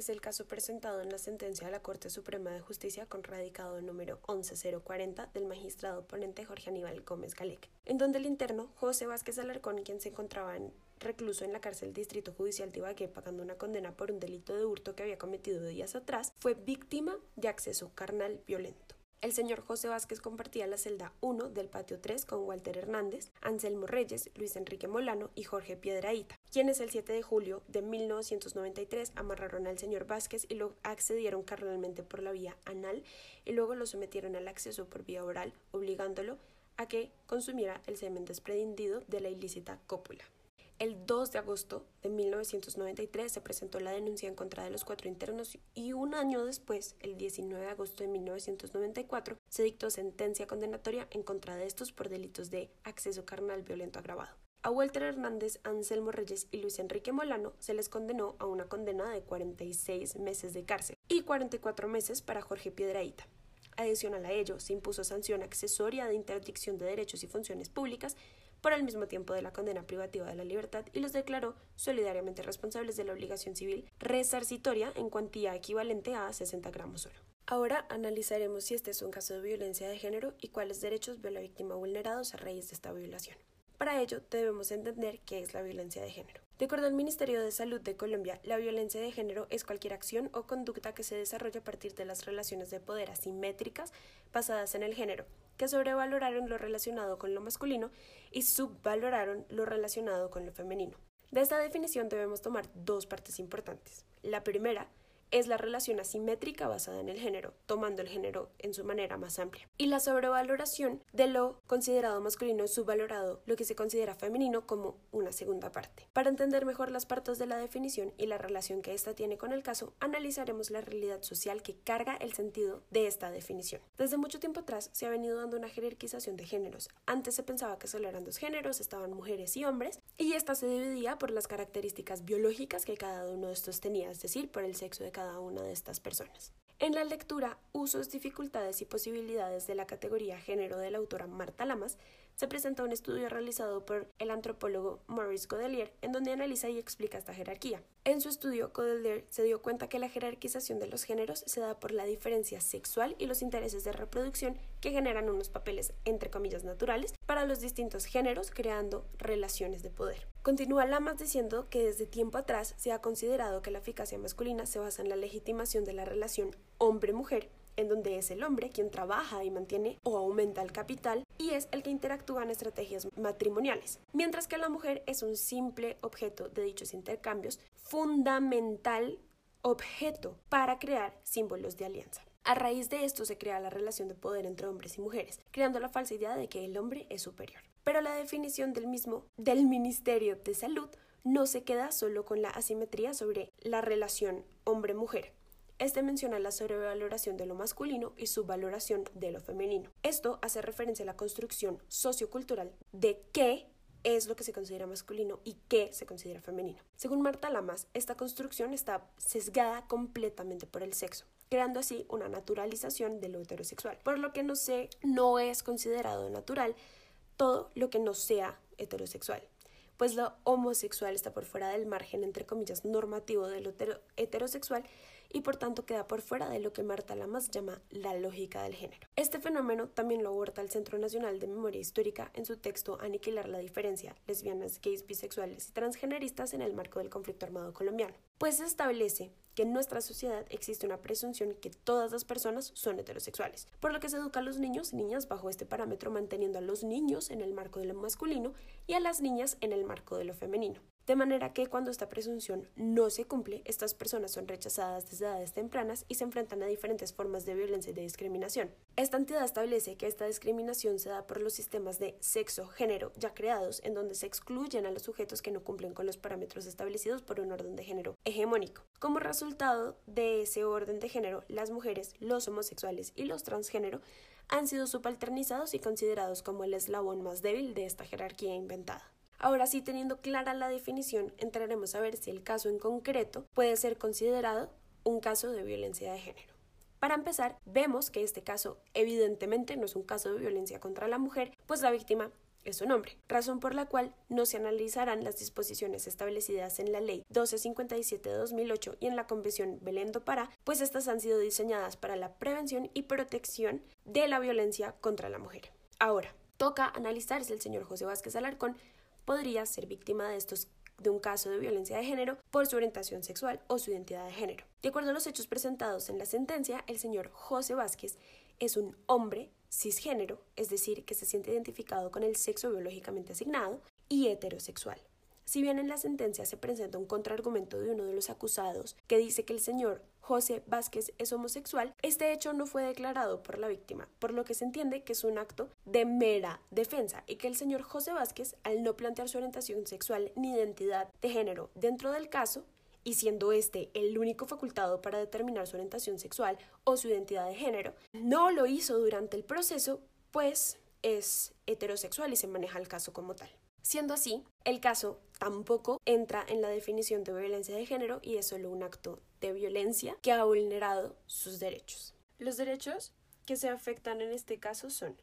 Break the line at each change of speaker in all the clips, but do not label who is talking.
es el caso presentado en la sentencia de la Corte Suprema de Justicia con radicado número 11040 del magistrado ponente Jorge Aníbal Gómez Galec, en donde el interno José Vázquez Alarcón, quien se encontraba en recluso en la cárcel Distrito Judicial de Ibagué pagando una condena por un delito de hurto que había cometido días atrás, fue víctima de acceso carnal violento. El señor José Vázquez compartía la celda 1 del patio 3 con Walter Hernández, Anselmo Reyes, Luis Enrique Molano y Jorge Piedraíta, quienes el 7 de julio de 1993 amarraron al señor Vázquez y lo accedieron carnalmente por la vía anal y luego lo sometieron al acceso por vía oral, obligándolo a que consumiera el semen desprendido de la ilícita cópula. El 2 de agosto de 1993 se presentó la denuncia en contra de los cuatro internos y un año después, el 19 de agosto de 1994, se dictó sentencia condenatoria en contra de estos por delitos de acceso carnal violento agravado. A Walter Hernández, Anselmo Reyes y Luis Enrique Molano se les condenó a una condena de 46 meses de cárcel y 44 meses para Jorge Piedraíta. Adicional a ello, se impuso sanción accesoria de interdicción de derechos y funciones públicas por el mismo tiempo de la condena privativa de la libertad y los declaró solidariamente responsables de la obligación civil resarcitoria en cuantía equivalente a 60 gramos oro. Ahora analizaremos si este es un caso de violencia de género y cuáles derechos ve la víctima vulnerados a raíz de esta violación. Para ello, debemos entender qué es la violencia de género. De acuerdo al Ministerio de Salud de Colombia, la violencia de género es cualquier acción o conducta que se desarrolla a partir de las relaciones de poder asimétricas basadas en el género, que sobrevaloraron lo relacionado con lo masculino y subvaloraron lo relacionado con lo femenino. De esta definición debemos tomar dos partes importantes. La primera es la relación asimétrica basada en el género, tomando el género en su manera más amplia. Y la sobrevaloración de lo considerado masculino subvalorado, lo que se considera femenino como una segunda parte. Para entender mejor las partes de la definición y la relación que ésta tiene con el caso, analizaremos la realidad social que carga el sentido de esta definición. Desde mucho tiempo atrás se ha venido dando una jerarquización de géneros. Antes se pensaba que solo eran dos géneros, estaban mujeres y hombres, y esta se dividía por las características biológicas que cada uno de estos tenía, es decir, por el sexo de cada cada una de estas personas. En la lectura, usos, dificultades y posibilidades de la categoría género de la autora Marta Lamas, se presenta un estudio realizado por el antropólogo Maurice Godelier, en donde analiza y explica esta jerarquía. En su estudio, Godelier se dio cuenta que la jerarquización de los géneros se da por la diferencia sexual y los intereses de reproducción que generan unos papeles, entre comillas, naturales para los distintos géneros, creando relaciones de poder. Continúa Lamas diciendo que desde tiempo atrás se ha considerado que la eficacia masculina se basa en la legitimación de la relación hombre-mujer en donde es el hombre quien trabaja y mantiene o aumenta el capital y es el que interactúa en estrategias matrimoniales, mientras que la mujer es un simple objeto de dichos intercambios, fundamental objeto para crear símbolos de alianza. A raíz de esto se crea la relación de poder entre hombres y mujeres, creando la falsa idea de que el hombre es superior. Pero la definición del mismo del Ministerio de Salud no se queda solo con la asimetría sobre la relación hombre-mujer, este menciona la sobrevaloración de lo masculino y su valoración de lo femenino. Esto hace referencia a la construcción sociocultural de qué es lo que se considera masculino y qué se considera femenino. Según Marta Lamas, esta construcción está sesgada completamente por el sexo, creando así una naturalización de lo heterosexual, por lo que no, se, no es considerado natural todo lo que no sea heterosexual pues lo homosexual está por fuera del margen, entre comillas, normativo de lo heterosexual y por tanto queda por fuera de lo que Marta Lamas llama la lógica del género. Este fenómeno también lo aborda el Centro Nacional de Memoria Histórica en su texto Aniquilar la diferencia, lesbianas, gays, bisexuales y transgeneristas en el marco del conflicto armado colombiano, pues se establece que en nuestra sociedad existe una presunción que todas las personas son heterosexuales, por lo que se educa a los niños y niñas bajo este parámetro manteniendo a los niños en el marco de lo masculino y a las niñas en el marco de lo femenino. De manera que cuando esta presunción no se cumple, estas personas son rechazadas desde edades tempranas y se enfrentan a diferentes formas de violencia y de discriminación. Esta entidad establece que esta discriminación se da por los sistemas de sexo-género ya creados, en donde se excluyen a los sujetos que no cumplen con los parámetros establecidos por un orden de género hegemónico. Como resultado de ese orden de género, las mujeres, los homosexuales y los transgénero han sido subalternizados y considerados como el eslabón más débil de esta jerarquía inventada. Ahora sí, teniendo clara la definición, entraremos a ver si el caso en concreto puede ser considerado un caso de violencia de género. Para empezar, vemos que este caso evidentemente no es un caso de violencia contra la mujer, pues la víctima es un hombre, razón por la cual no se analizarán las disposiciones establecidas en la Ley 1257 de 2008 y en la Convención Belén do Pará, pues estas han sido diseñadas para la prevención y protección de la violencia contra la mujer. Ahora, toca analizar si el señor José Vázquez Alarcón podría ser víctima de estos de un caso de violencia de género por su orientación sexual o su identidad de género. De acuerdo a los hechos presentados en la sentencia, el señor José Vázquez es un hombre cisgénero, es decir, que se siente identificado con el sexo biológicamente asignado, y heterosexual. Si bien en la sentencia se presenta un contraargumento de uno de los acusados que dice que el señor José Vázquez es homosexual, este hecho no fue declarado por la víctima, por lo que se entiende que es un acto de mera defensa y que el señor José Vázquez, al no plantear su orientación sexual ni identidad de género dentro del caso, y siendo este el único facultado para determinar su orientación sexual o su identidad de género, no lo hizo durante el proceso, pues es heterosexual y se maneja el caso como tal. Siendo así, el caso tampoco entra en la definición de violencia de género y es solo un acto de violencia que ha vulnerado sus derechos. Los derechos que se afectan en este caso son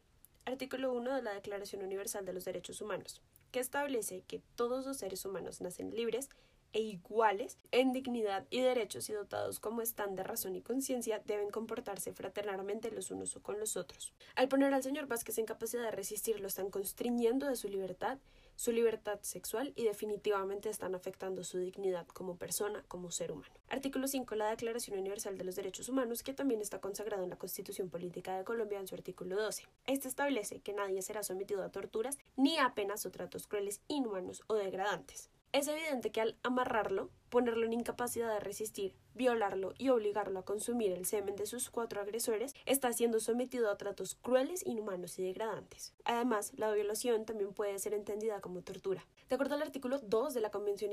artículo 1 de la Declaración Universal de los Derechos Humanos, que establece que todos los seres humanos nacen libres e iguales en dignidad y derechos y dotados como están de razón y conciencia, deben comportarse fraternalmente los unos con los otros. Al poner al señor Vázquez en capacidad de resistir, lo están constriñendo de su libertad, su libertad sexual y definitivamente están afectando su dignidad como persona, como ser humano. Artículo 5. La Declaración Universal de los Derechos Humanos, que también está consagrado en la Constitución Política de Colombia en su artículo 12. Este establece que nadie será sometido a torturas ni a penas o tratos crueles, inhumanos o degradantes. Es evidente que al amarrarlo, ponerlo en incapacidad de resistir, violarlo y obligarlo a consumir el semen de sus cuatro agresores, está siendo sometido a tratos crueles, inhumanos y degradantes. Además, la violación también puede ser entendida como tortura. De acuerdo al artículo 2 de la Convención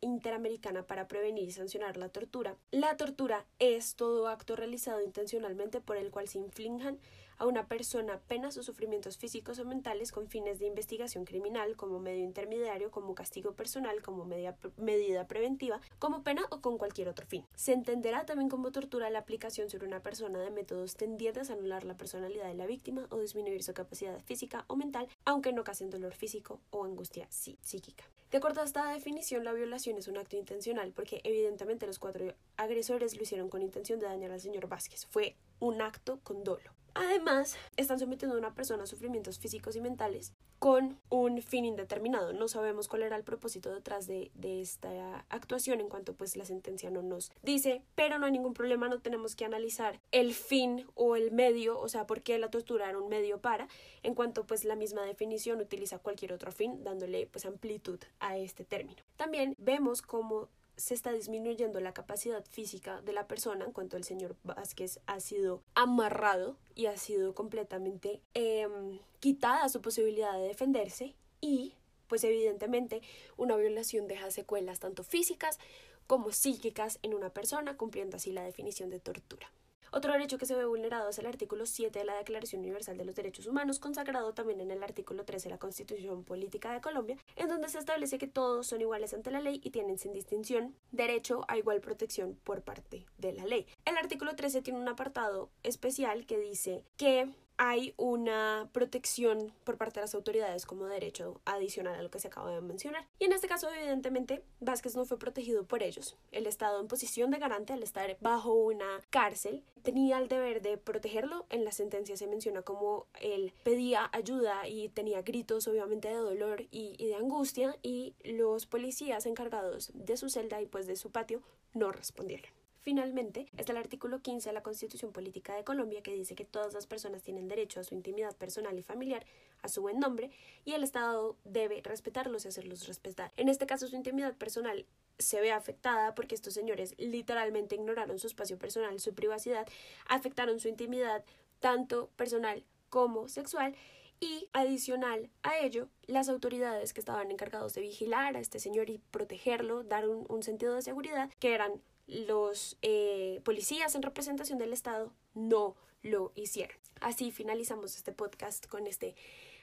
Interamericana para prevenir y sancionar la tortura, la tortura es todo acto realizado intencionalmente por el cual se inflijan a una persona penas o sufrimientos físicos o mentales con fines de investigación criminal, como medio intermediario, como castigo personal, como medida preventiva, como pena o con cualquier otro fin. Se entenderá también como tortura la aplicación sobre una persona de métodos tendientes a anular la personalidad de la víctima o disminuir su capacidad física o mental, aunque no causen dolor físico o angustia psíquica. De acuerdo a esta definición, la violación es un acto intencional porque evidentemente los cuatro agresores lo hicieron con intención de dañar al señor Vázquez. Fue un acto con dolo. Además, están sometiendo a una persona a sufrimientos físicos y mentales con un fin indeterminado. No sabemos cuál era el propósito detrás de, esta actuación en cuanto pues la sentencia no nos dice, pero no hay ningún problema, no tenemos que analizar el fin o el medio, o sea, por qué la tortura era un medio para, en cuanto pues la misma definición utiliza cualquier otro fin, dándole pues amplitud a este término. También vemos cómo se está disminuyendo la capacidad física de la persona en cuanto el señor Vázquez ha sido amarrado y ha sido completamente em, quitada su posibilidad de defenderse y pues evidentemente una violación deja secuelas tanto físicas como psíquicas en una persona cumpliendo así la definición de tortura. Otro derecho que se ve vulnerado es el artículo 7 de la Declaración Universal de los Derechos Humanos, consagrado también en el artículo 13 de la Constitución Política de Colombia, en donde se establece que todos son iguales ante la ley y tienen sin distinción derecho a igual protección por parte de la ley. El artículo 13 tiene un apartado especial que dice que hay una protección por parte de las autoridades como derecho adicional a lo que se acaba de mencionar. Y en este caso, evidentemente, Vázquez no fue protegido por ellos. El Estado, en posición de garante, al estar bajo una cárcel, tenía el deber de protegerlo. En la sentencia se menciona como él pedía ayuda y tenía gritos, obviamente, de dolor y, y de angustia, y los policías encargados de su celda y pues de su patio no respondieron. Finalmente, está el artículo 15 de la Constitución Política de Colombia que dice que todas las personas tienen derecho a su intimidad personal y familiar, a su buen nombre, y el Estado debe respetarlos y hacerlos respetar. En este caso, su intimidad personal se ve afectada porque estos señores literalmente ignoraron su espacio personal, su privacidad, afectaron su intimidad tanto personal como sexual y adicional a ello, las autoridades que estaban encargados de vigilar a este señor y protegerlo, dar un, un sentido de seguridad, que eran los eh, policías en representación del Estado no lo hicieron. Así finalizamos este podcast con este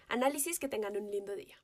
análisis. Que tengan un lindo día.